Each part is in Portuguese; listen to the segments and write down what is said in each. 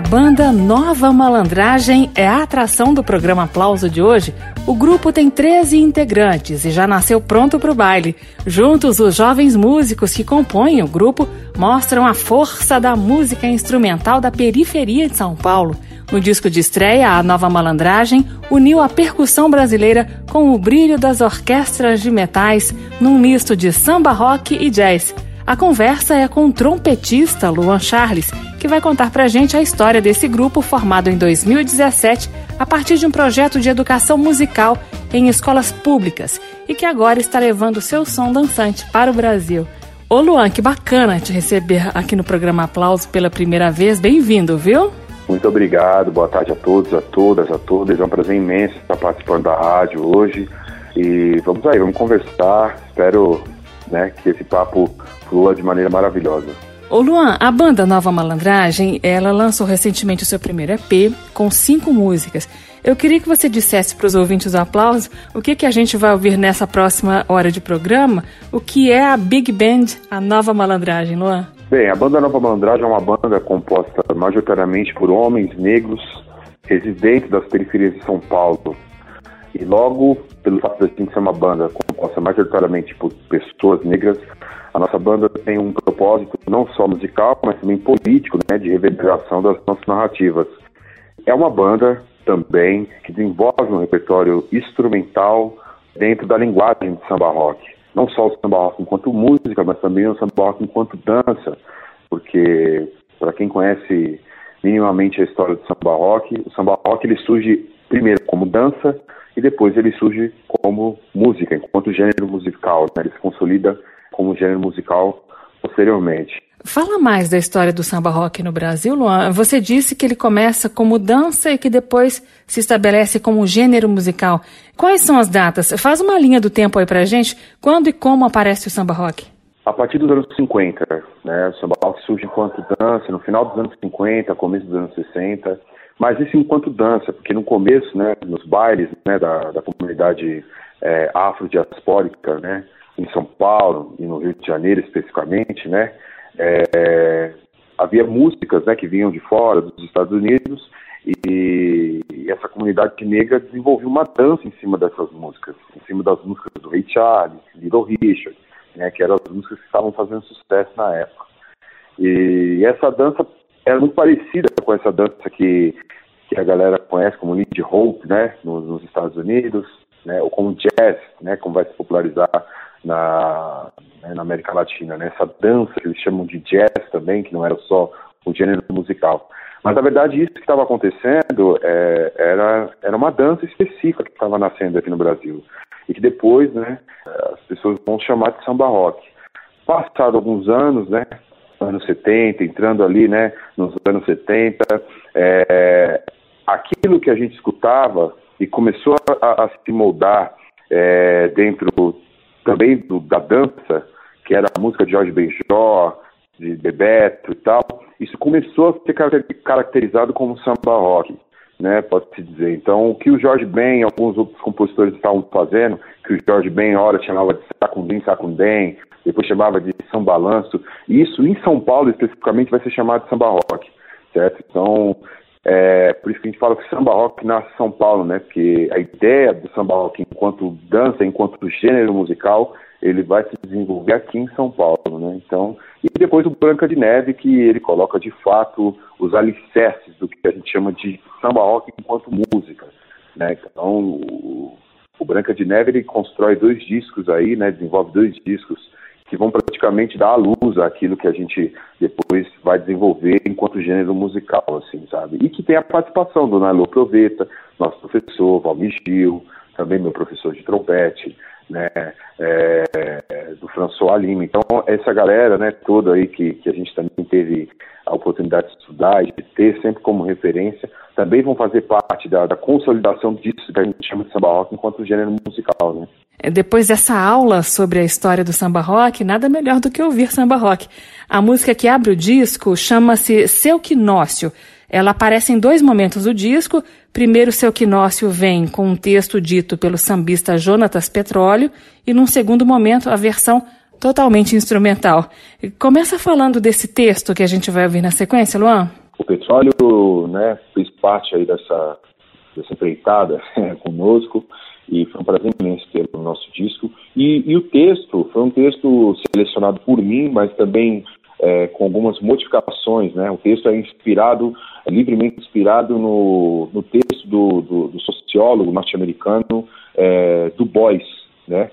A banda Nova Malandragem é a atração do programa Aplauso de hoje. O grupo tem 13 integrantes e já nasceu pronto para o baile. Juntos, os jovens músicos que compõem o grupo mostram a força da música instrumental da periferia de São Paulo. No disco de estreia, a Nova Malandragem uniu a percussão brasileira com o brilho das orquestras de metais num misto de samba rock e jazz. A conversa é com o trompetista Luan Charles, que vai contar pra gente a história desse grupo formado em 2017 a partir de um projeto de educação musical em escolas públicas e que agora está levando seu som dançante para o Brasil. Ô Luan, que bacana te receber aqui no programa Aplauso pela primeira vez. Bem-vindo, viu? Muito obrigado, boa tarde a todos, a todas, a todas. É um prazer imenso estar participando da rádio hoje. E vamos aí, vamos conversar. Espero né, que esse papo flua de maneira maravilhosa. Ô Luan, a banda Nova Malandragem, ela lançou recentemente o seu primeiro EP com cinco músicas. Eu queria que você dissesse para os ouvintes do Aplauso o que, que a gente vai ouvir nessa próxima hora de programa, o que é a Big Band, a Nova Malandragem, Luan? Bem, a banda Nova Malandragem é uma banda composta majoritariamente por homens negros residentes das periferias de São Paulo. E logo, pelo fato de a gente ser uma banda composta majoritariamente por pessoas negras, a nossa banda tem um propósito não só musical, mas também político, né, de reverberação das nossas narrativas. É uma banda também que desenvolve um repertório instrumental dentro da linguagem de samba rock. Não só o samba rock enquanto música, mas também o samba rock enquanto dança, porque para quem conhece minimamente a história do samba rock, o samba rock ele surge primeiro como dança e depois ele surge como música, enquanto gênero musical. Né? Ele se consolida como gênero musical posteriormente. Fala mais da história do samba rock no Brasil, Luan. Você disse que ele começa como dança e que depois se estabelece como gênero musical. Quais são as datas? Faz uma linha do tempo aí pra gente. Quando e como aparece o samba rock? A partir dos anos 50, né? O samba rock surge enquanto dança, no final dos anos 50, começo dos anos 60. Mas isso enquanto dança, porque no começo, né, nos bailes né, da, da comunidade é, afrodiaspórica, né, em São Paulo e no Rio de Janeiro especificamente, né, é, havia músicas né, que vinham de fora, dos Estados Unidos, e, e, essa comunidade negra desenvolveu uma dança em cima dessas músicas, em cima das músicas do Ray Charles, Little Richard, né, que eram as músicas que estavam fazendo sucesso na época. E essa dança era muito parecida com essa dança que, que a galera conhece como Lindy Hope, né, nos, nos Estados Unidos, né, ou como jazz, né, como vai se popularizar na, né, na América Latina, né? essa dança que eles chamam de jazz também, que não era só o gênero musical. Mas na verdade isso que estava acontecendo é, era, era uma dança específica que estava nascendo aqui no Brasil e que depois, né, as pessoas vão chamar de samba rock. Passado alguns anos, né, anos 70, entrando ali, né, nos anos 70, é, aquilo que a gente escutava e começou a, a se moldar é, dentro também do, da dança, que era a música de Jorge Benjó, de Bebeto e tal, isso começou a ser caracterizado como samba rock, né, pode-se dizer. Então, o que o Jorge Ben e alguns outros compositores estavam fazendo, que o Jorge Ben, hora chamava de Sacundim, Sacundem, depois chamava de samba balanço, isso em São Paulo especificamente vai ser chamado de samba rock, certo? Então, é, por isso que a gente fala que samba rock nasce em São Paulo, né? Porque a ideia do samba rock enquanto dança, enquanto gênero musical, ele vai se desenvolver aqui em São Paulo, né? Então, e depois o Branca de Neve, que ele coloca de fato os alicerces do que a gente chama de samba rock enquanto música, né? Então, o, o Branca de Neve ele constrói dois discos aí, né? Desenvolve dois discos que vão praticamente dar à luz àquilo que a gente depois vai desenvolver enquanto gênero musical, assim, sabe? E que tem a participação do Nalo Proveta, nosso professor, Valmir Gil, também meu professor de trompete, né, é, do François Lima. Então, essa galera né, toda aí que, que a gente também teve a oportunidade de estudar e de ter sempre como referência, também vão fazer parte da, da consolidação disso que a gente chama de samba rock enquanto gênero musical. Né? É, depois dessa aula sobre a história do samba rock, nada melhor do que ouvir samba rock. A música que abre o disco chama-se Seu Quinócio. Ela aparece em dois momentos do disco. Primeiro, seu quinócio vem com um texto dito pelo sambista Jonatas Petróleo e, num segundo momento, a versão totalmente instrumental. Começa falando desse texto que a gente vai ouvir na sequência, Luan. O Petróleo né, fez parte aí dessa, dessa empreitada conosco e foi um prazer imenso ter o nosso disco. E, e, o texto foi um texto selecionado por mim, mas também é, com algumas modificações. Né? O texto é inspirado é livremente inspirado no, no texto do, do, do sociólogo norte-americano é, Du Bois, né?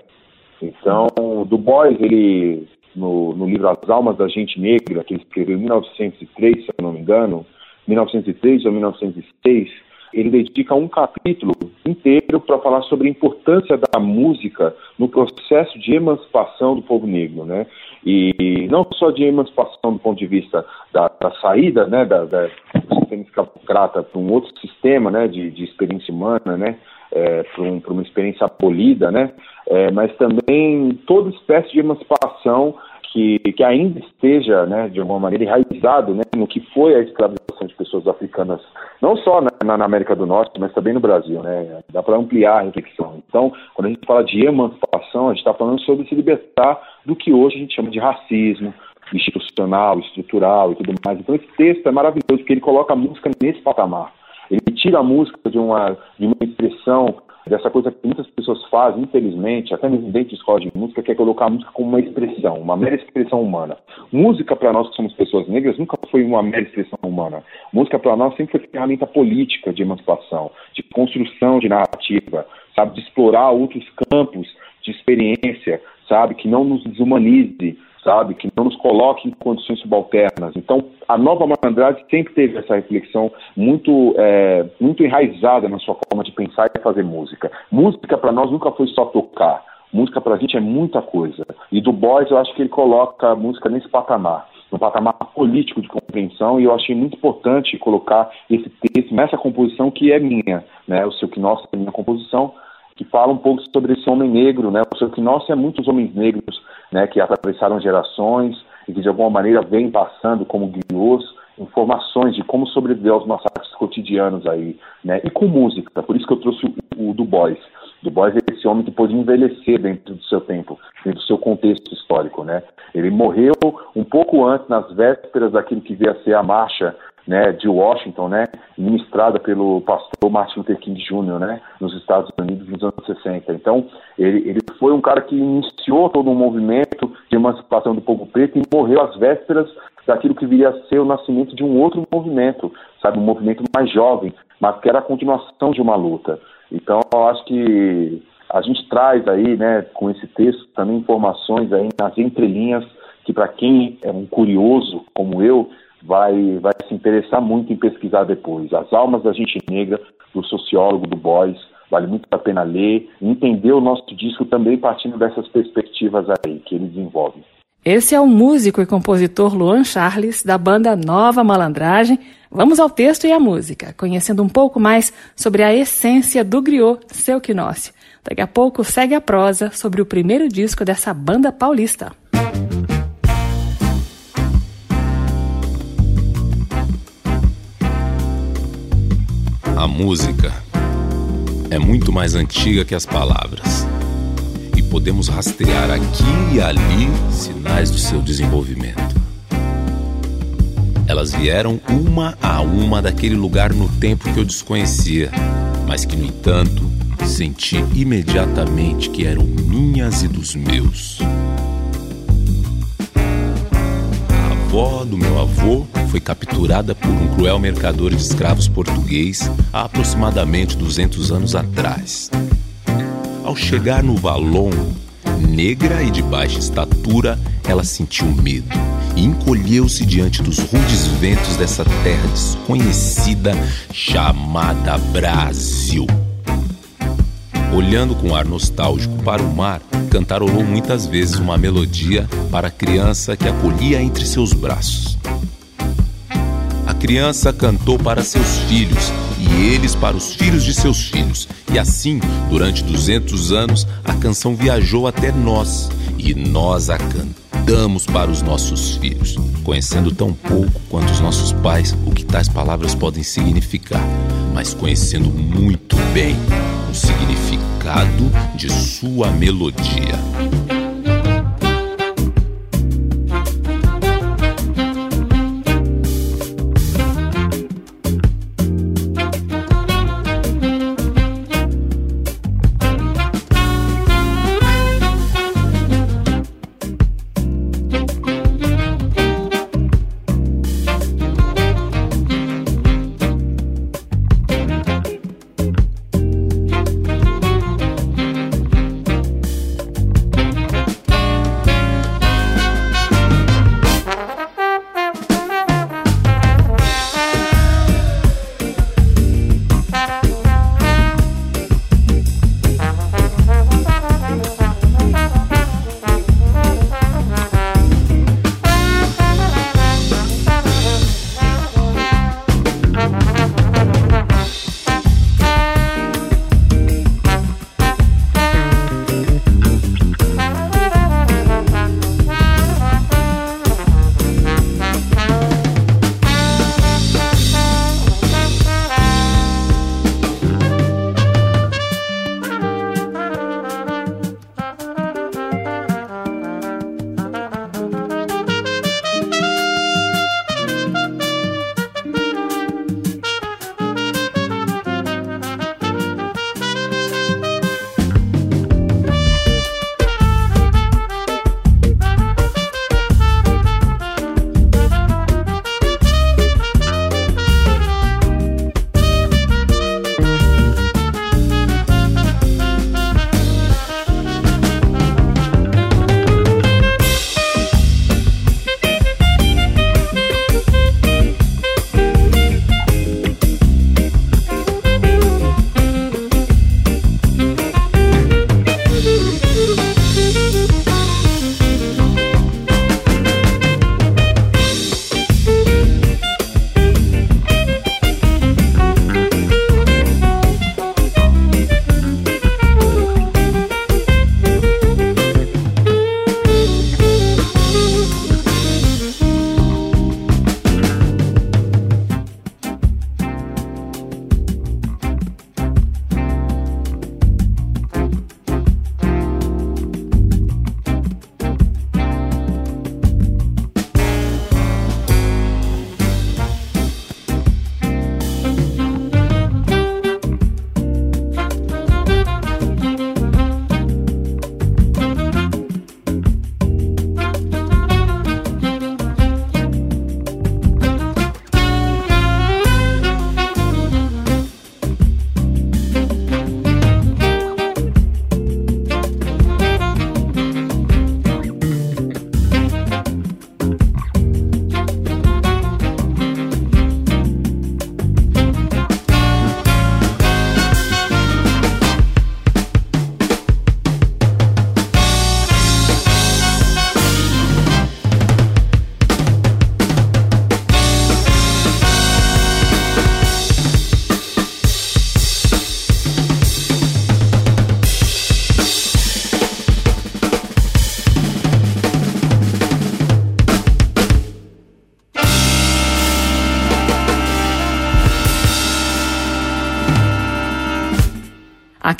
Então, Du Bois, ele, no, no, livro As Almas da Gente Negra, que ele escreveu em 1903, se eu não me engano, 1903 ou 1906, ele dedica um capítulo inteiro para falar sobre a importância da música no processo de emancipação do povo negro, né? E não só de emancipação do ponto de vista da, da saída, né, da, da, do sistema escravocrata para um outro sistema, né, de, de experiência humana, né, é, para um, uma experiência abolida, né, é, mas também toda espécie de emancipação que, que ainda esteja, né, de alguma maneira, enraizado né, no que foi a escravização de pessoas africanas, não só na, na América do Norte, mas também no Brasil. Né, dá para ampliar a reflexão. Então, quando a gente fala de emancipação, a gente está falando sobre se libertar do que hoje a gente chama de racismo, institucional, estrutural e tudo mais. Então, esse texto é maravilhoso, porque ele coloca a música nesse patamar. Ele tira a música de uma, de uma expressão dessa coisa que muitas pessoas fazem, infelizmente, até mesmo dentro de escola de música, que é colocar a música como uma expressão, uma mera expressão humana. Música, para nós que somos pessoas negras, nunca foi uma mera expressão humana. Música, para nós, sempre foi ferramenta política de emancipação, de construção de narrativa, sabe, de explorar outros campos de experiência, sabe, que não nos desumanize, sabe? Que não nos coloque em condições subalternas. Então, a nova malandragem sempre teve essa reflexão muito, é, muito enraizada na sua forma de pensar e fazer música. Música para nós nunca foi só tocar. Música para a gente é muita coisa. E do Boys eu acho que ele coloca a música nesse patamar, no patamar político de compreensão, e eu achei muito importante colocar esse texto nessa composição que é minha, né? O seu que nossa é minha composição, que fala um pouco sobre esse homem negro, né? O que nossa é muitos homens negros né, que atravessaram gerações e que de alguma maneira vêm passando como guiôs informações de como sobreviver aos massacres cotidianos aí, né, e com música. Por isso que eu trouxe o, o Du Bois. Du Bois é esse homem que pôde envelhecer dentro do seu tempo, dentro do seu contexto histórico, né. Ele morreu um pouco antes, nas vésperas daquilo que veio a ser a marcha né, de Washington, né, ministrada pelo pastor Martin Luther King Jr., né, nos Estados Unidos nos anos 60. Então, ele, ele foi um cara que iniciou todo um movimento de emancipação do povo preto e morreu às vésperas daquilo que viria a ser o nascimento de um outro movimento, sabe, um movimento mais jovem, mas que era a continuação de uma luta. Então, eu acho que a gente traz aí, né, com esse texto também informações aí nas entrelinhas que para quem é um curioso como eu, vai, vai se interessar muito em pesquisar depois. As Almas da Gente Negra, do sociólogo do Boys, vale muito a pena ler e entender o nosso disco também partindo dessas perspectivas aí que ele desenvolve. Esse é o músico e compositor Luan Charles, da banda Nova Malandragem. Vamos ao texto e à música, conhecendo um pouco mais sobre a essência do griot Seu Quinócio. Daqui a pouco segue a prosa sobre o primeiro disco dessa banda paulista. A música é muito mais antiga que as palavras. E podemos rastrear aqui e ali sinais do seu desenvolvimento. Elas vieram uma a uma daquele lugar no tempo que eu desconhecia, mas que, no entanto, senti imediatamente que eram minhas e dos meus. Avó do meu avô foi capturada por um cruel mercador de escravos português há aproximadamente 200 anos atrás. Ao chegar no Valon, negra e de baixa estatura, ela sentiu medo e encolheu-se diante dos rudes ventos dessa terra desconhecida chamada Brasil. Olhando com ar nostálgico para o mar, cantarolou muitas vezes uma melodia para a criança que acolhia entre seus braços. A criança cantou para seus filhos e eles para os filhos de seus filhos. E assim, durante 200 anos, a canção viajou até nós e nós a cantamos para os nossos filhos, conhecendo tão pouco quanto os nossos pais o que tais palavras podem significar, mas conhecendo muito bem o significado de sua melodia.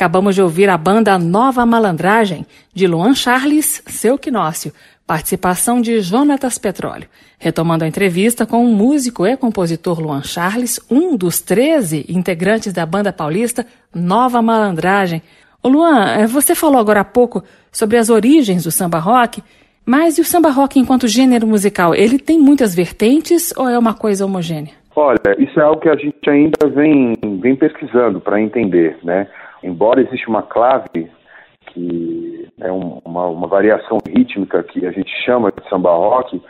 Acabamos de ouvir a banda Nova Malandragem, de Luan Charles, Seu Quinócio, participação de Jonatas Petróleo. Retomando a entrevista com o músico e compositor Luan Charles, um dos 13 integrantes da banda paulista Nova Malandragem. Ô Luan, eh, você falou agora há pouco sobre as origens do samba rock, mas e o samba rock enquanto gênero musical? Ele tem muitas vertentes ou é uma coisa homogênea? Olha, isso é algo que a gente ainda vem, vem pesquisando para entender, né? Embora exista uma clave que é um, uma, uma, variação rítmica que a gente chama de samba rock,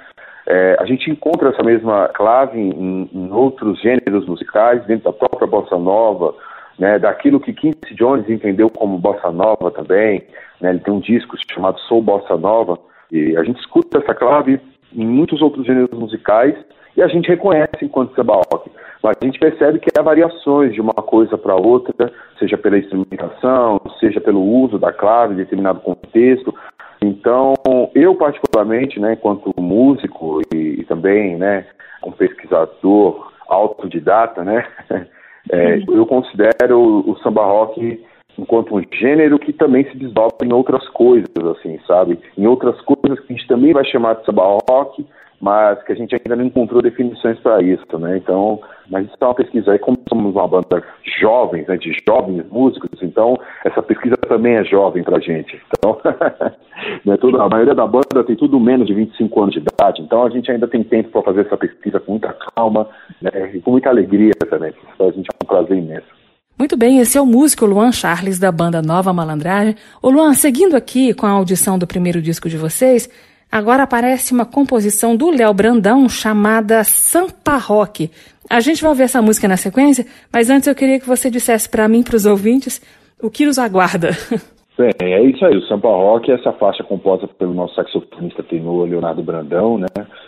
é, a gente encontra essa mesma clave em, em, outros gêneros musicais, dentro da própria bossa nova, né, daquilo que Quincy Jones entendeu como bossa nova também. Né, ele tem um disco chamado Soul Bossa Nova e a gente escuta essa clave em muitos outros gêneros musicais e a gente reconhece enquanto samba rock. Mas a gente percebe que há variações de uma coisa para outra, seja pela instrumentação, seja pelo uso da clave em determinado contexto. Então, eu particularmente, né, enquanto músico e, e também, né, um pesquisador autodidata, né, é, eu considero o, o samba rock enquanto um gênero que também se desdobra em outras coisas, assim, sabe? Em outras coisas que a gente também vai chamar de samba rock, mas que a gente ainda não encontrou definições para isso, né? Então, mas isso é uma pesquisa aí, como somos uma banda jovens, né, de jovens músicos, então essa pesquisa também é jovem para a gente. Então, né, toda, a maioria da banda tem tudo menos de 25 anos de idade, então a gente ainda tem tempo para fazer essa pesquisa com muita calma né, e com muita alegria também. Então, a gente é um prazer imenso. Muito bem, esse é o músico Luan Charles da banda Nova Malandragem. Ô Luan, seguindo aqui com a audição do primeiro disco de vocês, agora aparece uma composição do Léo Brandão chamada Sampa Rock. A gente vai ver essa música na sequência, mas antes eu queria que você dissesse para mim, para os ouvintes, o que nos aguarda. Bem, é isso aí. O Sampa Rock é essa faixa composta pelo nosso saxofonista tenor Leonardo Brandão, né?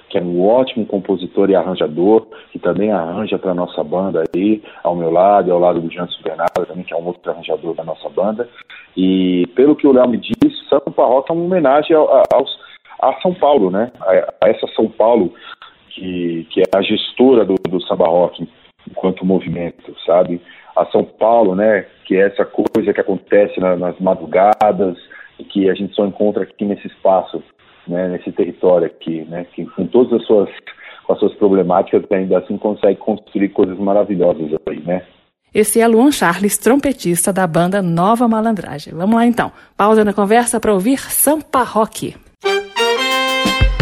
Que é um ótimo compositor e arranjador, que também arranja para nossa banda aí, ao meu lado e ao lado do Jansen Bernardo também, que é um outro arranjador da nossa banda. E pelo que o Léo me disse, Sampa Rock é uma homenagem aos, a São Paulo, né? A, a, essa São Paulo que, que é a gestora do, do samba rock enquanto movimento, sabe? A São Paulo, né? que é essa coisa que acontece na, nas madrugadas e que a gente só encontra aqui nesse espaço, né, nesse território aqui, né, que com todas as suas, com as suas problemáticas ainda assim consegue construir coisas maravilhosas aí, né? Esse é Luan Charles, trompetista da banda Nova Malandragem. Vamos lá então. Pausa na conversa para ouvir Sampa Rock. Thank you.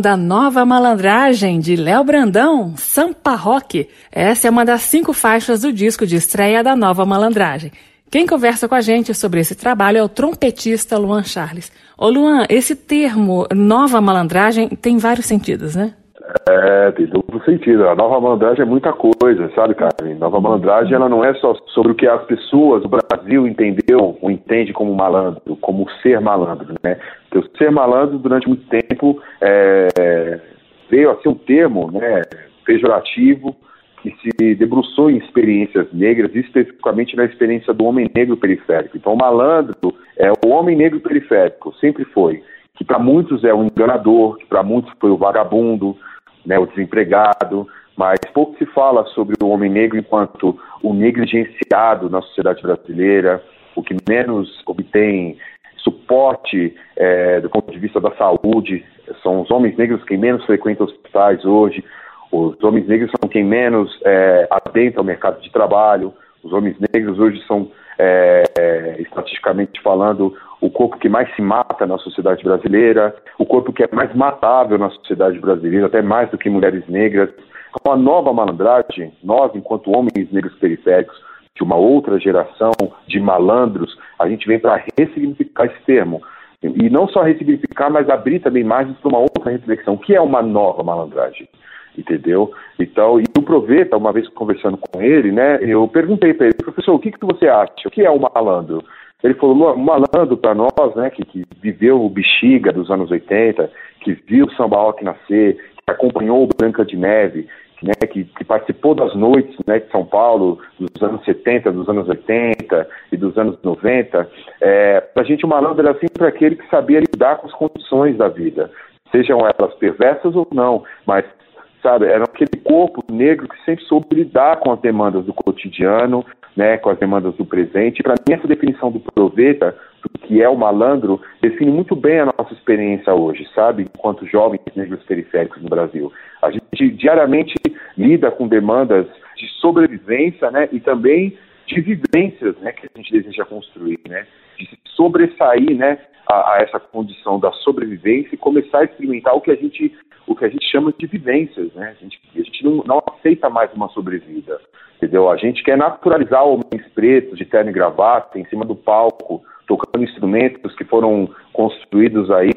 Da Nova Malandragem de Léo Brandão, Sampa Rock. Essa é uma das cinco faixas do disco de estreia da Nova Malandragem. Quem conversa com a gente sobre esse trabalho é o trompetista Luan Charles. Ô Luan, esse termo nova malandragem tem vários sentidos, né? É, tem duplo sentido. A nova malandragem é muita coisa, sabe, Carmen? Nova malandragem ela não é só sobre o que as pessoas do Brasil entendeu ou entende como malandro, como ser malandro, né? Porque o ser malandro, durante muito tempo, é, veio a ser um termo né, pejorativo, que se debruçou em experiências negras, especificamente na experiência do homem negro periférico. Então, o malandro é o homem negro periférico, sempre foi. Que para muitos é o enganador, que para muitos foi o vagabundo, né, o desempregado, mas pouco se fala sobre o homem negro enquanto o negligenciado na sociedade brasileira, o que menos obtém suporte é, do ponto de vista da saúde, são os homens negros que menos frequentam hospitais hoje, os homens negros são quem menos é, atenta ao mercado de trabalho. Os homens negros hoje são, é, estatisticamente falando, o corpo que mais se mata na sociedade brasileira, o corpo que é mais matável na sociedade brasileira, até mais do que mulheres negras. Com a nova malandragem, nós, enquanto homens negros periféricos, de uma outra geração de malandros, a gente vem para ressignificar esse termo. E não só ressignificar, mas abrir também mais para uma outra reflexão. Que é uma nova malandragem? entendeu? Então, e o Proveta, uma vez conversando com ele, né, eu perguntei para ele, professor, o que, que você acha? O que é o malandro? Ele falou, malandro para nós, né, que, que viveu o Bexiga dos anos 80, que viu o samba rock nascer, que acompanhou o Branca de Neve, né, que, que, participou das noites né, de São Paulo dos anos 70, dos anos 80 e dos anos 90, é, para a gente o malandro era sempre aquele que sabia lidar com as condições da vida, sejam elas perversas ou não, mas sabe? Era aquele corpo negro que sempre soube lidar com as demandas do cotidiano, né, com as demandas do presente. Para mim, essa definição do proveta, do que é o malandro, define muito bem a nossa experiência hoje, sabe? Enquanto jovens negros periféricos no Brasil. A gente diariamente lida com demandas de sobrevivência, né, e também de vivências, né, que a gente deseja construir, né, de sobressair, né, a, a, essa condição da sobrevivência e começar a experimentar o que a gente o que a gente chama de vivências, né? A gente, a gente não, não aceita mais uma sobrevida, entendeu? A gente quer naturalizar homens pretos de terno e gravata em cima do palco, tocando instrumentos que foram construídos aí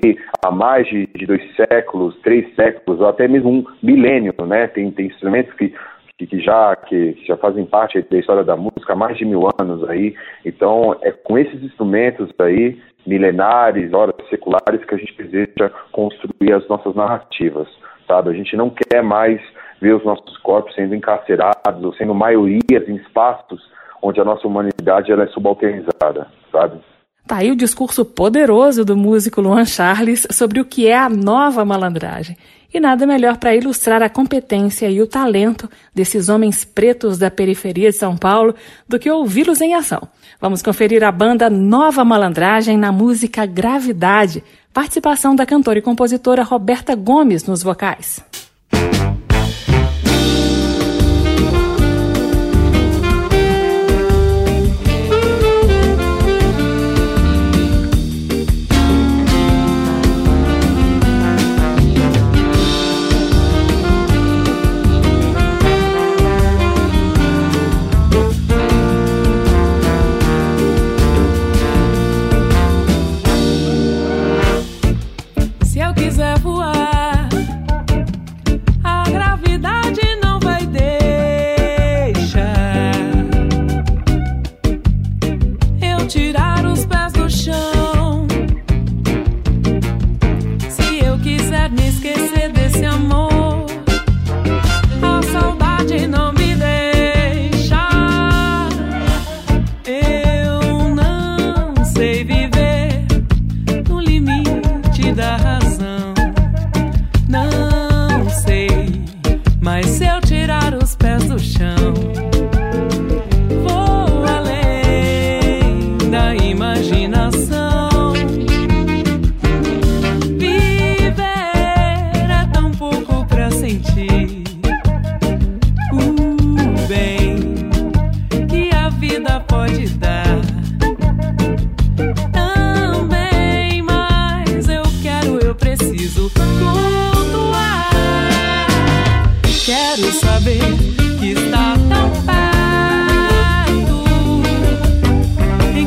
há mais de, dois séculos, três séculos, ou até mesmo um milênio, né? Tem, tem instrumentos que que, já, que já fazem parte da história da música há mais de mil anos aí. Então, é com esses instrumentos aí milenares, horas seculares, que a gente deseja construir as nossas narrativas, sabe? A gente não quer mais ver os nossos corpos sendo encarcerados ou sendo maiorias em espaços onde a nossa humanidade ela é subalternizada, sabe? Tá aí o discurso poderoso do músico Luan Charles sobre o que é a nova malandragem. E nada melhor para ilustrar a competência e o talento desses homens pretos da periferia de São Paulo do que ouvi-los em ação. Vamos conferir a banda Nova Malandragem na música Gravidade, participação da cantora e compositora Roberta Gomes nos vocais.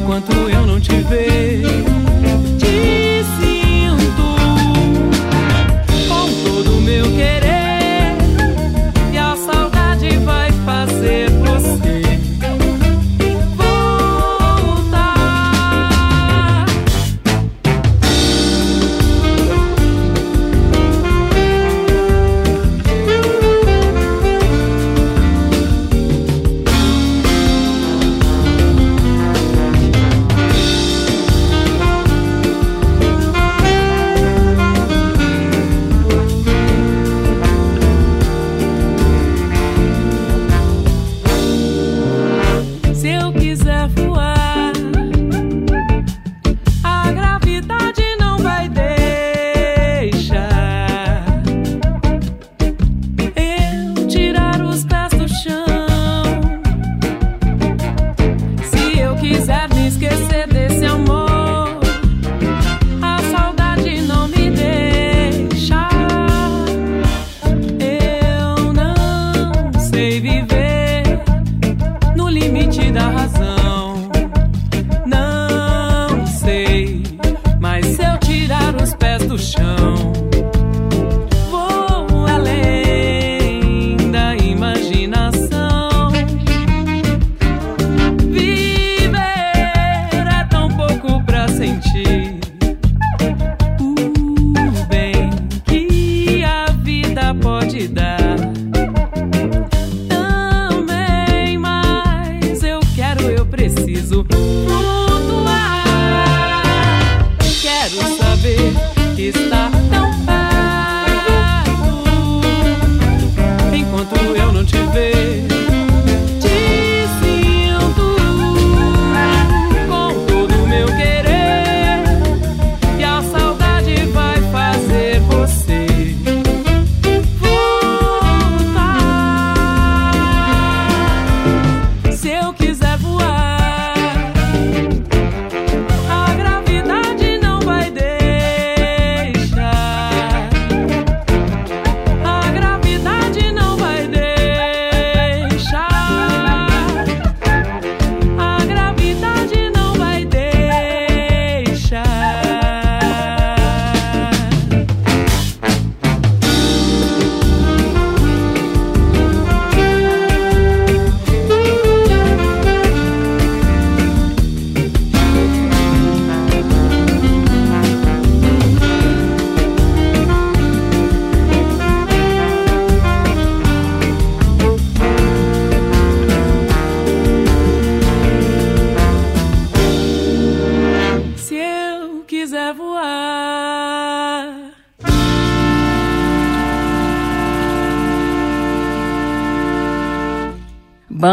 Enquanto eu não te vejo.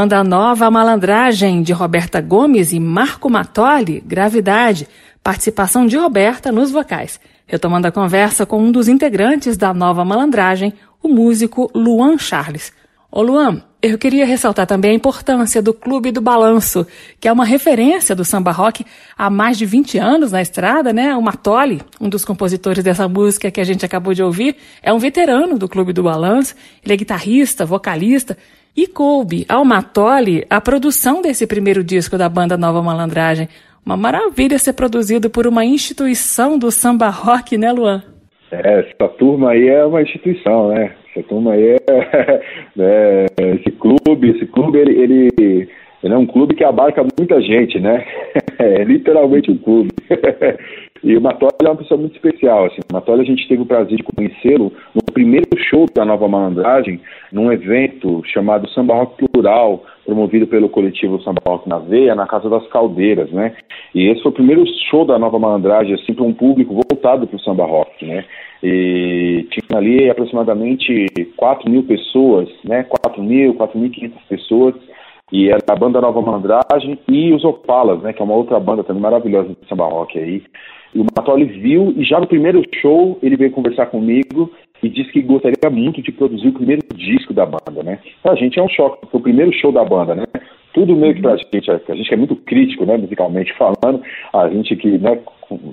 Banda Nova Malandragem, de Roberta Gomes e Marco Matoli, Gravidade, participação de Roberta nos vocais. Retomando a conversa com um dos integrantes da Nova Malandragem, o músico Luan Charles. Ô Luan, eu queria ressaltar também a importância do Clube do Balanço, que é uma referência do samba rock há mais de 20 anos na estrada, né? O Matoli, um dos compositores dessa música que a gente acabou de ouvir, é um veterano do Clube do Balanço. Ele é guitarrista, vocalista e coube ao Matoli a produção desse primeiro disco da banda Nova Malandragem. Uma maravilha ser produzido por uma instituição do samba rock, né, Luan? É, essa turma aí é uma instituição, né? Essa turma aí é, é esse clube, esse clube ele, ele, ele, é um clube que abarca muita gente, né? É literalmente um clube. E o Matoli é uma pessoa muito especial. Assim. O Matoli a gente teve o prazer de conhecê-lo no primeiro show da Nova Malandragem, num evento chamado Samba Rock Plural, promovido pelo coletivo Samba Rock na Veia, na Casa das Caldeiras, né? E esse foi o primeiro show da Nova Malandragem, assim, para um público voltado para o samba rock, né? E tinha ali aproximadamente 4 mil pessoas, né? 4 mil, 4.500 pessoas e era a banda Nova Malandragem e os Opalas, né, que é uma outra banda também maravilhosa de samba rock aí. E o Matoli viu e já no primeiro show ele veio conversar comigo e disse que gostaria muito de produzir o primeiro disco da banda, né? A gente é um choque, foi o primeiro show da banda, né? tudo meio que pra gente, a gente é muito crítico, né, musicalmente falando, a gente que, né,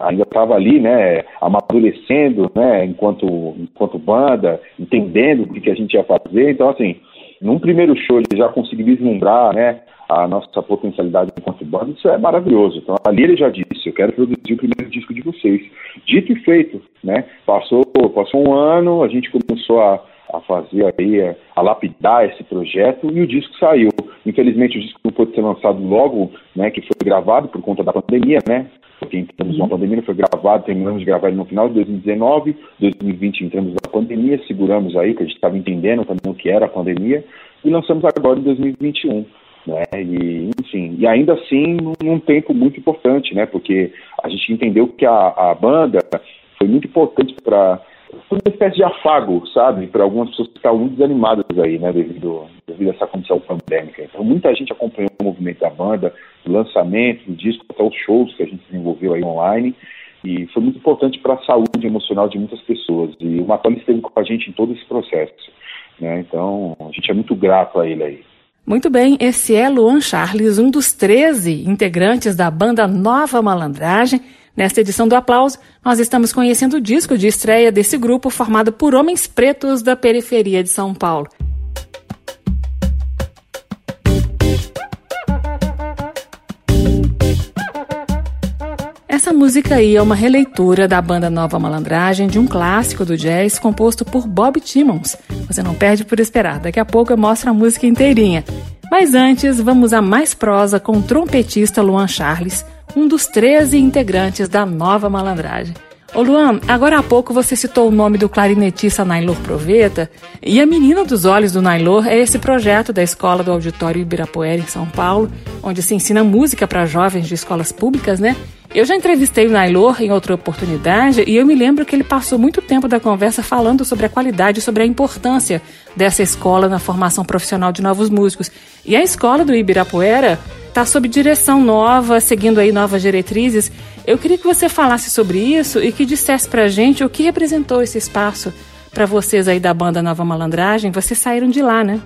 ainda estava ali, né, amadurecendo, né, enquanto, enquanto banda, entendendo o que, que a gente ia fazer, então assim, num primeiro show ele já conseguiu vislumbrar, né, a nossa potencialidade enquanto banda, isso é maravilhoso. Então ali ele já disse, eu quero produzir o primeiro disco de vocês. Dito e feito, né? Passou, passou um ano, a gente começou a, a fazer aí, a, a lapidar esse projeto e o disco saiu. Infelizmente o disco não pôde ser lançado logo, né, que foi gravado por conta da pandemia, né? Porque entramos numa pandemia, foi gravado, terminamos de gravar ele no final de 2019, 2020 entramos na pandemia, seguramos aí, que a gente estava entendendo também o que era a pandemia, e lançamos agora em 2021 né? E, enfim, e ainda assim num, tempo muito importante, né? Porque a gente entendeu que a, a banda foi muito importante para uma espécie de afago, sabe, para algumas pessoas que estavam muito desanimadas aí, né, devido, devido a essa condição pandêmica. Então, muita gente acompanhou o movimento da banda, o lançamento, o disco, até os shows que a gente desenvolveu aí online, e foi muito importante para a saúde emocional de muitas pessoas. E o Macaulay esteve com a gente em todo esse processo, né, então a gente é muito grato a ele aí. Muito bem, esse é Luan Charles, um dos 13 integrantes da banda Nova Malandragem. Nesta edição do Aplauso, nós estamos conhecendo o disco de estreia desse grupo formado por homens pretos da periferia de São Paulo. Essa música aí é uma releitura da banda Nova Malandragem de um clássico do jazz composto por Bob Timmons. Você não perde por esperar, daqui a pouco eu mostro a música inteirinha. Mas antes, vamos a mais prosa com o trompetista Luan Charles, um dos 13 integrantes da Nova Malandragem. Ô Luan, agora há pouco você citou o nome do clarinetista Nailor Proveta, e a Menina dos Olhos do Nailor é esse projeto da Escola do Auditório Ibirapuera em São Paulo, onde se ensina música para jovens de escolas públicas, né? Eu já entrevistei o Nailor em outra oportunidade e eu me lembro que ele passou muito tempo da conversa falando sobre a qualidade e sobre a importância dessa escola na formação profissional de novos músicos. E a escola do Ibirapuera está sob direção nova, seguindo aí novas diretrizes. Eu queria que você falasse sobre isso e que dissesse pra gente o que representou esse espaço para vocês aí da banda Nova Malandragem. Vocês saíram de lá, né?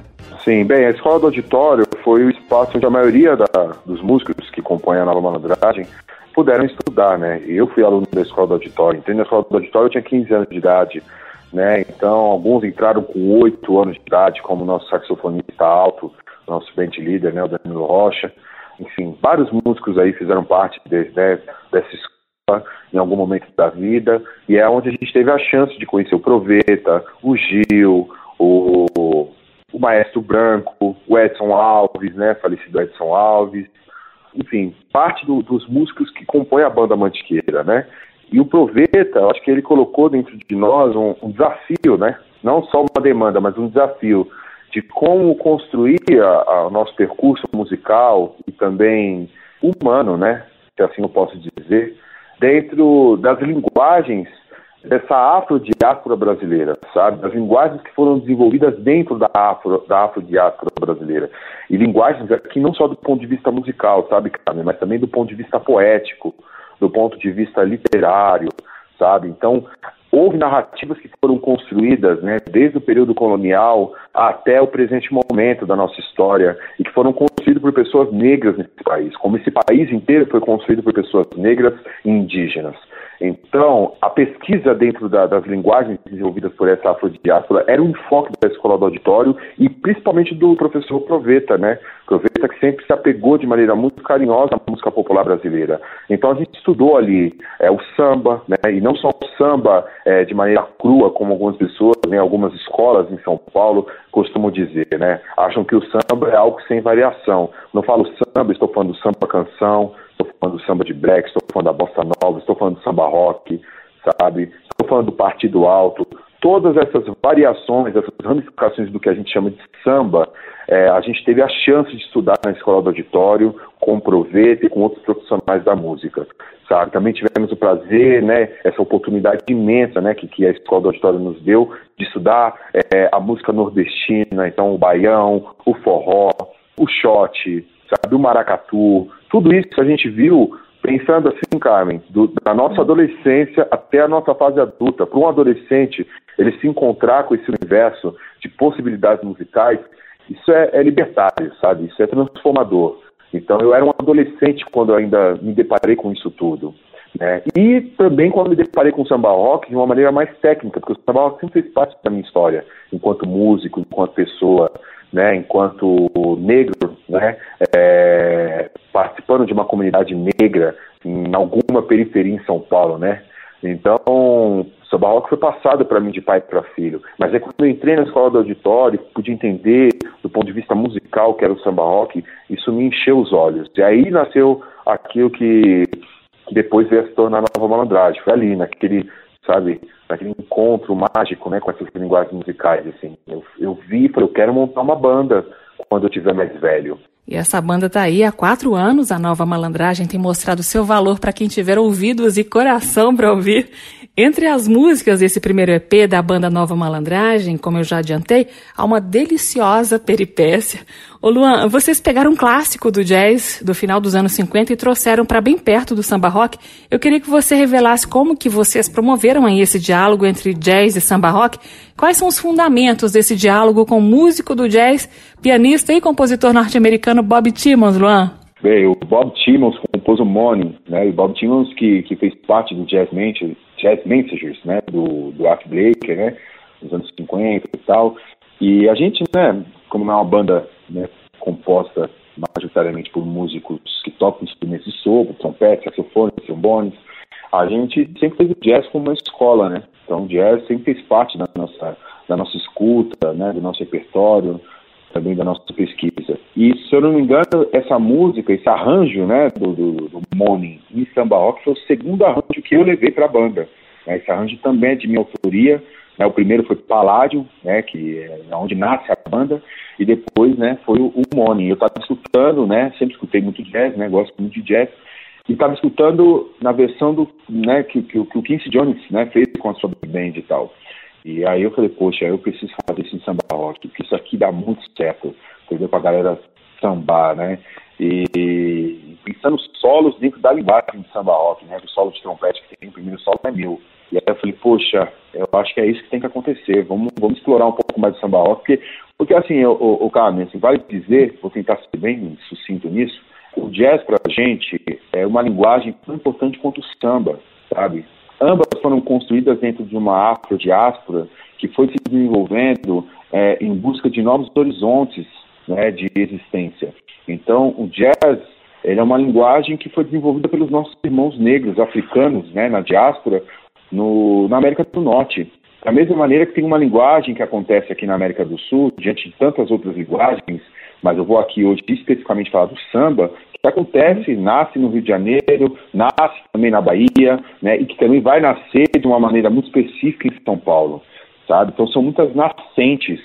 Sim, bem, a escola do auditório foi o espaço onde a maioria da, dos músicos que compõem a Nova Malandragem puderam estudar, né? Eu fui aluno da escola do auditório, entrei na escola do auditório, eu tinha 15 anos de idade, né? Então, alguns entraram com 8 anos de idade, como nosso saxofonista alto, nosso band líder, né, o Danilo Rocha. Enfim, vários músicos aí fizeram parte de, né, dessa escola em algum momento da vida, e é onde a gente teve a chance de conhecer o Proveta, o Gil, o, o Maestro Branco, o Edson Alves, né, falecido Edson Alves, enfim, parte do, dos músicos que compõem a banda Mantiqueira, né? E o Proveta, eu acho que ele colocou dentro de nós um, um desafio, né? Não só uma demanda, mas um desafio de como construir o nosso percurso musical e também humano, né? Se assim eu posso dizer, dentro das linguagens dessa afrodiáspora brasileira, sabe? Das linguagens que foram desenvolvidas dentro da, afro, da afrodiáspora brasileira. E linguagens aqui não só do ponto de vista musical, sabe, Carmen, mas também do ponto de vista poético, do ponto de vista literário, sabe? Então, houve narrativas que foram construídas, né, desde o período colonial até o presente momento da nossa história e que foram construídas por pessoas negras nesse país, como esse país inteiro foi construído por pessoas negras e indígenas. Então, a pesquisa dentro da, das linguagens desenvolvidas por essa afrodiáspora era um enfoque da escola do auditório e principalmente do professor Proveta, né? Proveta que sempre se apegou de maneira muito carinhosa à música popular brasileira. Então a gente estudou ali é, o samba, né? E não só o samba é, de maneira crua, como algumas pessoas, em né? algumas escolas em São Paulo costumam dizer, né? Acham que o samba é algo sem variação. Não falo samba, estou falando samba canção, estou falando do samba de black, estou falando da bossa nova, estou falando do samba rock, sabe? Estou falando do partido alto. Todas essas variações, essas ramificações do que a gente chama de samba, é, a gente teve a chance de estudar na escola do auditório, com o e com outros profissionais da música, sabe? Também tivemos o prazer, né, essa oportunidade imensa, né, que, que a escola do auditório nos deu de estudar é, a música nordestina, então o baião, o forró, o shot, sabe, o maracatu, tudo isso a gente viu pensando assim, Carmen, do, da nossa adolescência até a nossa fase adulta. Para um adolescente, ele se encontrar com esse universo de possibilidades musicais, isso é, é libertário, sabe? Isso é transformador. Então eu era um adolescente quando ainda me deparei com isso tudo. Né? E também quando me deparei com o samba rock de uma maneira mais técnica, porque o samba rock sempre fez parte da minha história, enquanto músico, enquanto pessoa, né? enquanto negro, né? É, participando de uma comunidade negra em alguma periferia em São Paulo, né? Então, samba rock foi passado para mim de pai para filho. Mas é quando eu entrei na escola do auditório, pude entender do ponto de vista musical que era o samba rock, isso me encheu os olhos. E aí nasceu aquilo que depois veio a se tornar nova malandragem. Foi ali, naquele, sabe, naquele encontro mágico, né, com essas linguagens musicais, assim. Eu, eu vi falei, eu quero montar uma banda quando eu tiver mais velho. E essa banda tá aí há quatro anos. A nova malandragem tem mostrado seu valor para quem tiver ouvidos e coração para ouvir. Entre as músicas desse primeiro EP da banda Nova Malandragem, como eu já adiantei, há uma deliciosa peripécia. Ô Luan, vocês pegaram um clássico do jazz do final dos anos 50 e trouxeram para bem perto do samba rock. Eu queria que você revelasse como que vocês promoveram aí esse diálogo entre jazz e samba rock. Quais são os fundamentos desse diálogo com o músico do jazz, pianista e compositor norte-americano Bob Timmons, Luan? Bem, o Bob Timmons compôs o Money, né? E Bob Timmons que, que fez parte do Jazz Messengers, Jazz Messengers né? Do, do Art Blakey, né? Nos anos 50 e tal. E a gente, né? Como é uma banda né, composta majoritariamente por músicos que tocam instrumentos de sopro, trompete, saxofone, trombones, a gente sempre fez o jazz como uma escola, né? Então jazz sempre fez parte da nossa, da nossa escuta, né? Do nosso repertório, também da nossa pesquisa. E, se eu não me engano, essa música, esse arranjo né, do, do, do Morning em samba rock foi o segundo arranjo que eu levei para a banda. Né, esse arranjo também é de minha autoria. Né, o primeiro foi Paládio, né, que é onde nasce a banda, e depois né, foi o, o Morning. Eu estava escutando, né, sempre escutei muito jazz, né, gosto muito de jazz, e estava escutando na versão do, né, que, que, que o Quincy Jones né, fez com a sua band e tal. E aí eu falei, poxa, eu preciso fazer isso em samba rock, porque isso aqui dá muito certo, entendeu? Pra galera sambar, né? E, e pensando solos dentro da linguagem de samba rock, né? O solo de trompete que tem, o primeiro solo é meu. E aí eu falei, poxa, eu acho que é isso que tem que acontecer, vamos, vamos explorar um pouco mais do samba rock, porque, porque assim, o, o Carmen, assim, vale dizer, vou tentar ser bem sucinto nisso, o jazz pra gente é uma linguagem tão importante quanto o samba, sabe? Ambas foram construídas dentro de uma afrodiáspora que foi se desenvolvendo é, em busca de novos horizontes né, de existência. Então, o jazz ele é uma linguagem que foi desenvolvida pelos nossos irmãos negros africanos né, na diáspora no, na América do Norte. Da mesma maneira que tem uma linguagem que acontece aqui na América do Sul, diante de tantas outras linguagens, mas eu vou aqui hoje especificamente falar do samba, que acontece, nasce no Rio de Janeiro, nasce também na Bahia, né, e que também vai nascer de uma maneira muito específica em São Paulo, sabe? Então são muitas nascentes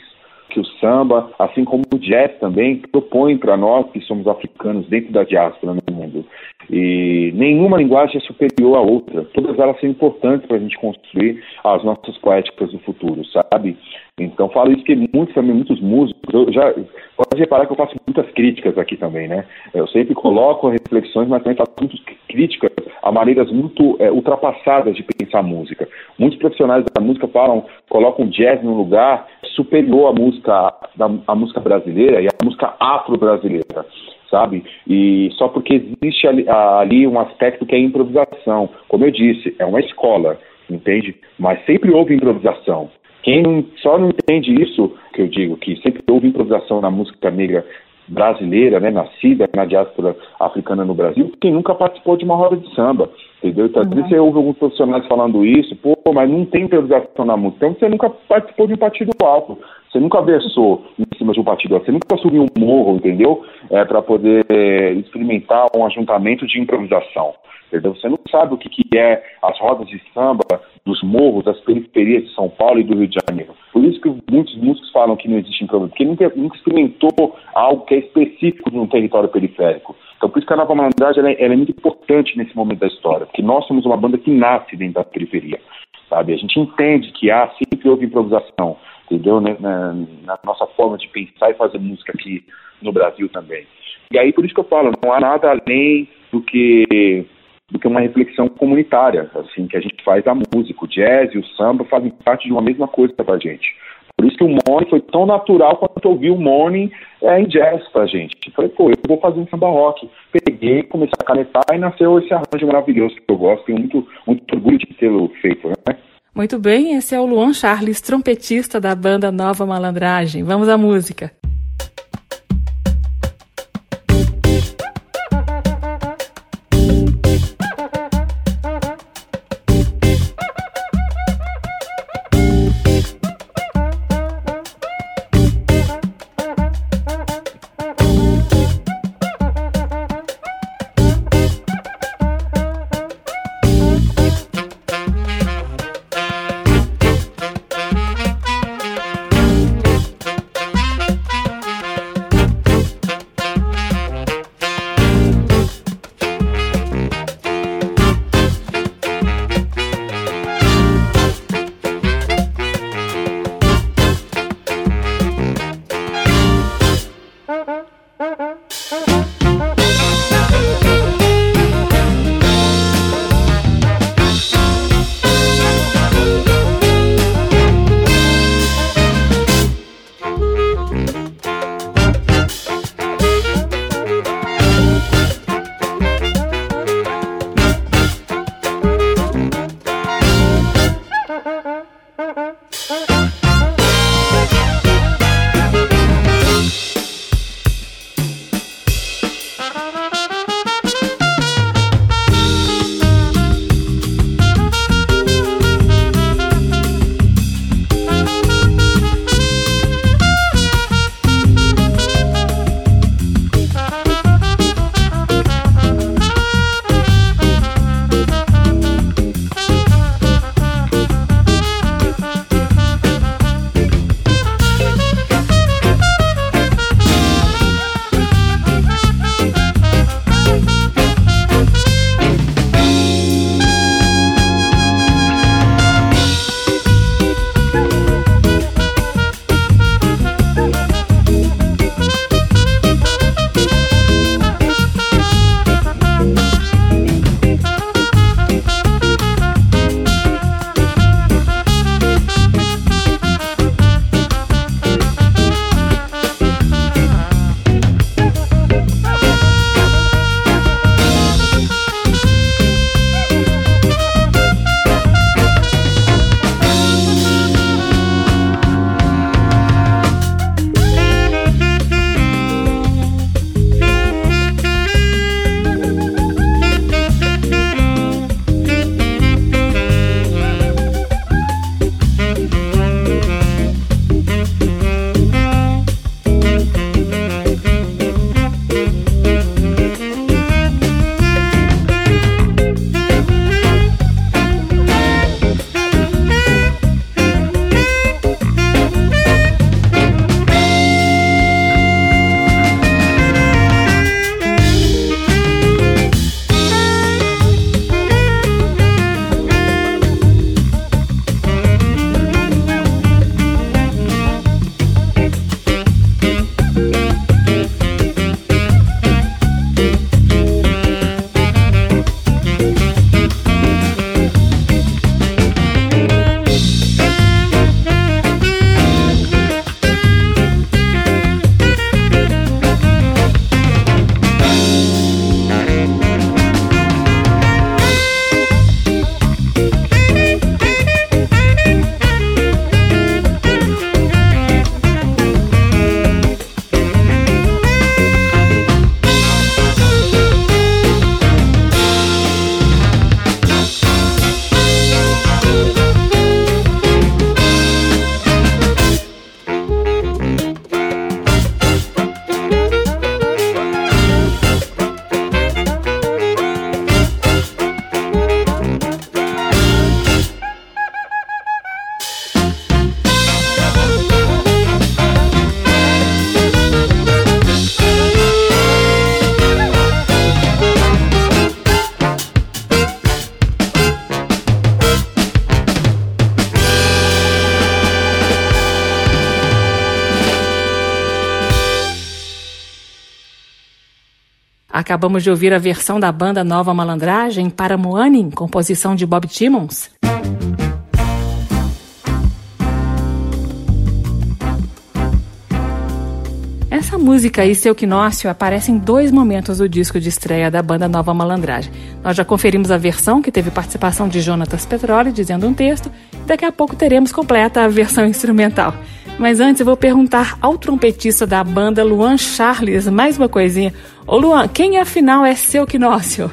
que o samba, assim como o jazz também, propõe para nós que somos africanos dentro da diáspora no mundo. E nenhuma linguagem é superior à outra. Todas elas são importantes para a gente construir as nossas poéticas do futuro, sabe? Então falo isso que muitos também, muitos músicos, eu já pode reparar que eu faço muitas críticas aqui também, né? Eu sempre coloco reflexões, mas também faço muitas críticas a maneiras muito é, ultrapassadas de pensar música. Muitos profissionais da música falam, colocam jazz num lugar superior à música, da, à música brasileira e à música afro-brasileira sabe? E só porque existe ali, ali, um aspecto que é improvisação. Como eu disse, é uma escola, entende? Mas sempre houve improvisação. Quem não, só não entende isso, que eu digo, que sempre houve improvisação na música negra brasileira, né, nascida na diáspora africana no Brasil, quem nunca participou de uma roda de samba, entendeu? Então, uhum. você ouve alguns profissionais falando isso, pô, mas não tem improvisação na música, então você nunca participou de um partido alto, você nunca versou em cima de um partido alto, você nunca subiu um morro, entendeu? É, para poder é, experimentar um ajuntamento de improvisação. Você não sabe o que, que é as rodas de samba dos morros, das periferias de São Paulo e do Rio de Janeiro. Por isso que muitos músicos falam que não existe improviso, porque nunca, nunca experimentou algo que é específico de um território periférico. Então, por isso que a Nova Malandragem ela é, ela é muito importante nesse momento da história, porque nós somos uma banda que nasce dentro da periferia. Sabe? A gente entende que há, sempre houve improvisação, entendeu? Na, né, na, na nossa forma de pensar e fazer música aqui no Brasil também. E aí, por isso que eu falo, não há nada além do que do que uma reflexão comunitária, assim, que a gente faz da música. O jazz e o samba fazem parte de uma mesma coisa para a gente. Por isso que o Morning foi tão natural quanto ouvir o Morning é, em jazz pra gente. Falei, pô, eu vou fazer um samba rock. Peguei, comecei a canetar e nasceu esse arranjo maravilhoso que eu gosto. Tenho muito, muito orgulho de tê-lo feito, né? Muito bem, esse é o Luan Charles, trompetista da banda Nova Malandragem. Vamos à música. Acabamos de ouvir a versão da banda Nova Malandragem para Moanin, composição de Bob Timmons. Essa música e seu quinócio aparecem em dois momentos do disco de estreia da banda Nova Malandragem. Nós já conferimos a versão que teve participação de Jonatas Petroli dizendo um texto, e daqui a pouco teremos completa a versão instrumental. Mas antes eu vou perguntar ao trompetista da banda, Luan Charles, mais uma coisinha. Ô Luan, quem afinal é Seu Quinócio?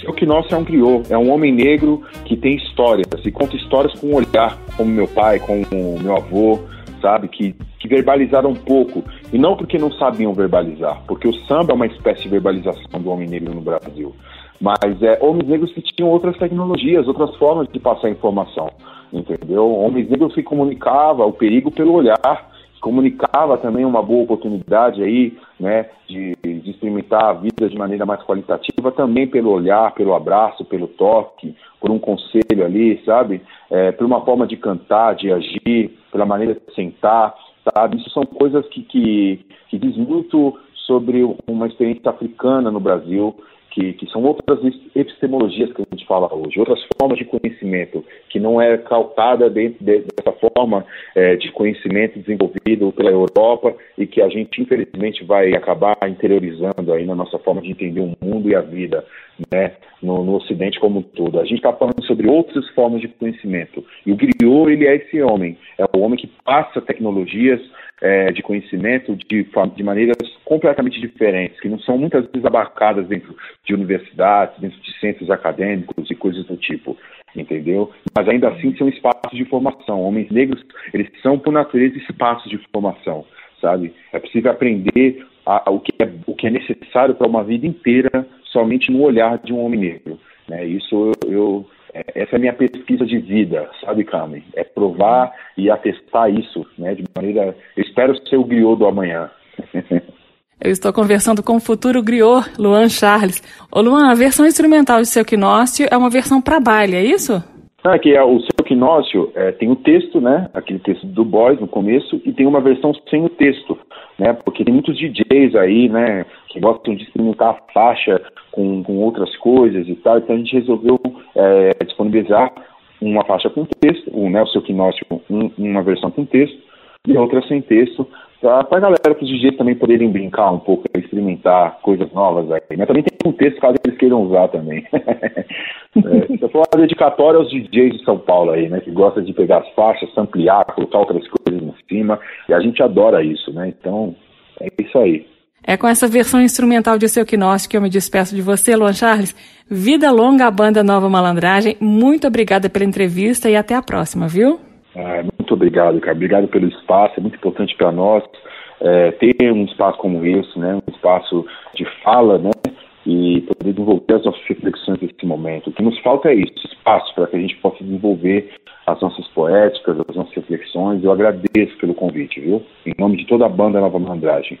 Seu Quinócio é um crioulo, é um homem negro que tem histórias, e conta histórias com um olhar, como meu pai, como meu avô, sabe, que, que verbalizaram um pouco. E não porque não sabiam verbalizar, porque o samba é uma espécie de verbalização do homem negro no Brasil. Mas é, homens negros que tinham outras tecnologias, outras formas de passar informação, entendeu? Homens negros que comunicavam o perigo pelo olhar, comunicava também uma boa oportunidade aí, né, de, de experimentar a vida de maneira mais qualitativa, também pelo olhar, pelo abraço, pelo toque, por um conselho ali, sabe? É, por uma forma de cantar, de agir, pela maneira de sentar, sabe? Isso são coisas que, que, que diz muito sobre uma experiência africana no Brasil, que, que, são outras epistemologias que a gente fala hoje, outras formas de conhecimento, que não é calcada dentro de, dessa forma é, de conhecimento desenvolvido pela Europa e que a gente, infelizmente, vai acabar interiorizando aí na nossa forma de entender o mundo e a vida né, no, no Ocidente como um todo. A gente está falando sobre outras formas de conhecimento. E o griot, ele é esse homem, é o homem que passa tecnologias é, de conhecimento de, de maneiras completamente diferentes, que não são muitas vezes abarcadas dentro de universidades, dentro de centros acadêmicos e coisas do tipo, entendeu? Mas ainda assim são espaços de formação. Homens negros, eles são, por natureza, espaços de formação, sabe? É possível aprender a, a, o, que é, o que é necessário para uma vida inteira somente no olhar de um homem negro. Né? Isso eu, eu é, essa é a minha pesquisa de vida, sabe, Carmen? É provar e atestar isso, né? De maneira. Eu espero ser o griot do amanhã. Eu estou conversando com o futuro griot, Luan Charles. Ô Luan, a versão instrumental de Seu Quinócio é uma versão para baile, é isso? Ah, que é o Seu Quinócio, é, tem o texto, né? Aquele texto do Boys no começo, e tem uma versão sem o texto, né? Porque tem muitos DJs aí, né? Que gostam de experimentar a faixa com, com outras coisas e tal. Então a gente resolveu é, disponibilizar uma faixa com texto, o, né, o seu Quinócio, um, uma versão com texto e outra sem texto, para a galera, para os DJs também poderem brincar um pouco, experimentar coisas novas aí. Mas também tem um texto caso eles queiram usar também. é, eu uma dedicatória aos DJs de São Paulo aí, né, que gostam de pegar as faixas, ampliar, colocar outras coisas em cima, e a gente adora isso, né? Então, é isso aí. É com essa versão instrumental de Seu Quinócio que eu me despeço de você, Luan Charles. Vida longa à banda Nova Malandragem. Muito obrigada pela entrevista e até a próxima, viu? Ah, muito obrigado, cara. Obrigado pelo espaço. É muito importante para nós é, ter um espaço como esse, né? Um espaço de fala, né? E poder desenvolver as nossas reflexões nesse momento. O que nos falta é isso, espaço para que a gente possa desenvolver as nossas poéticas, as nossas reflexões. Eu agradeço pelo convite, viu? Em nome de toda a banda Nova Malandragem.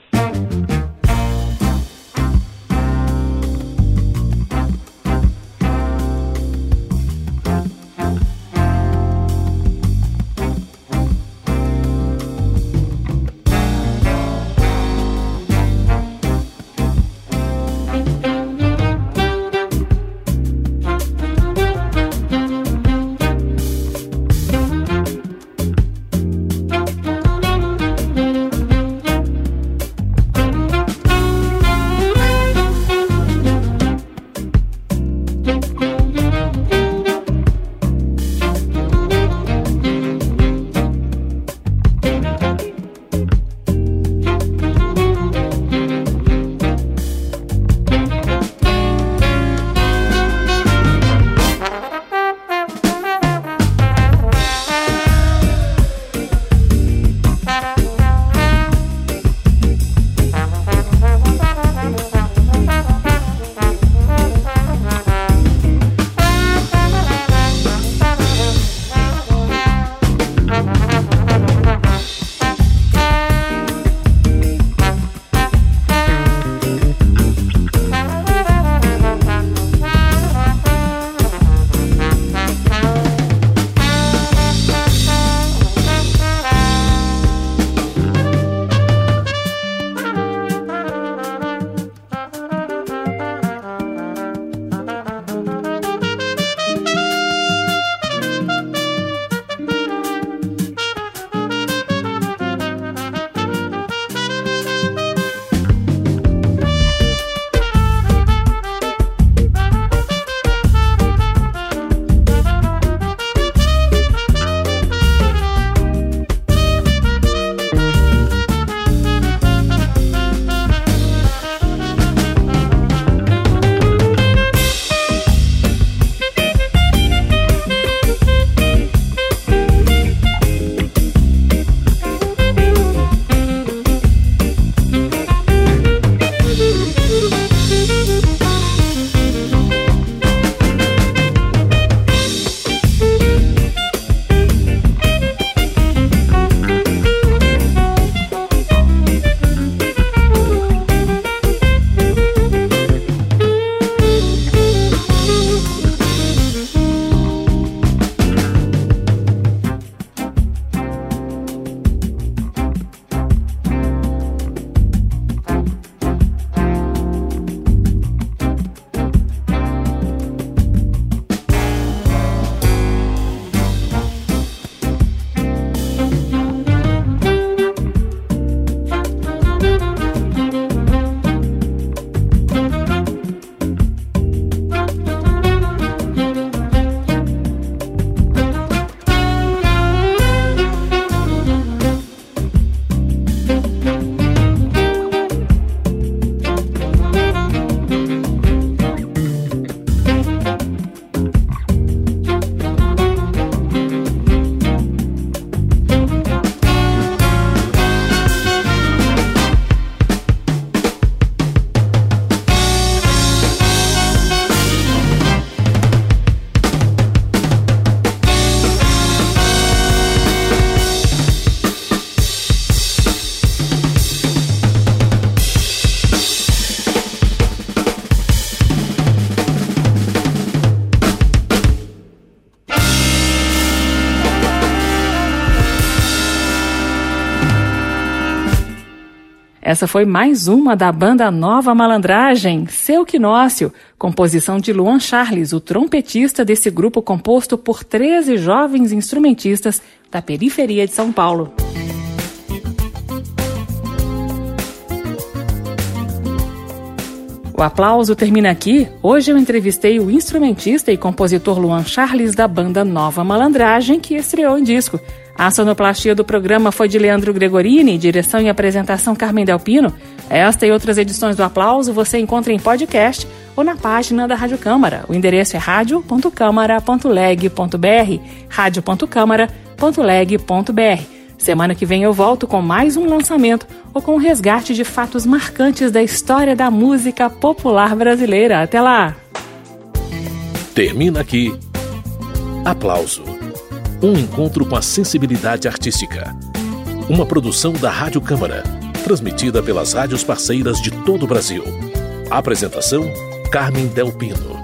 Essa foi mais uma da banda Nova Malandragem, Seu Quinócio, composição de Luan Charles, o trompetista desse grupo composto por 13 jovens instrumentistas da periferia de São Paulo. O aplauso termina aqui. Hoje eu entrevistei o instrumentista e compositor Luan Charles da banda Nova Malandragem, que estreou em disco. A sonoplastia do programa foi de Leandro Gregorini, direção e apresentação Carmen Delpino. Esta e outras edições do Aplauso você encontra em podcast ou na página da Rádio Câmara. O endereço é radio.câmara.leg.br, radio.câmara.leg.br. Semana que vem eu volto com mais um lançamento ou com um resgate de fatos marcantes da história da música popular brasileira. Até lá! Termina aqui. Aplauso um encontro com a sensibilidade artística. Uma produção da Rádio Câmara, transmitida pelas rádios parceiras de todo o Brasil. Apresentação: Carmen Del Pino.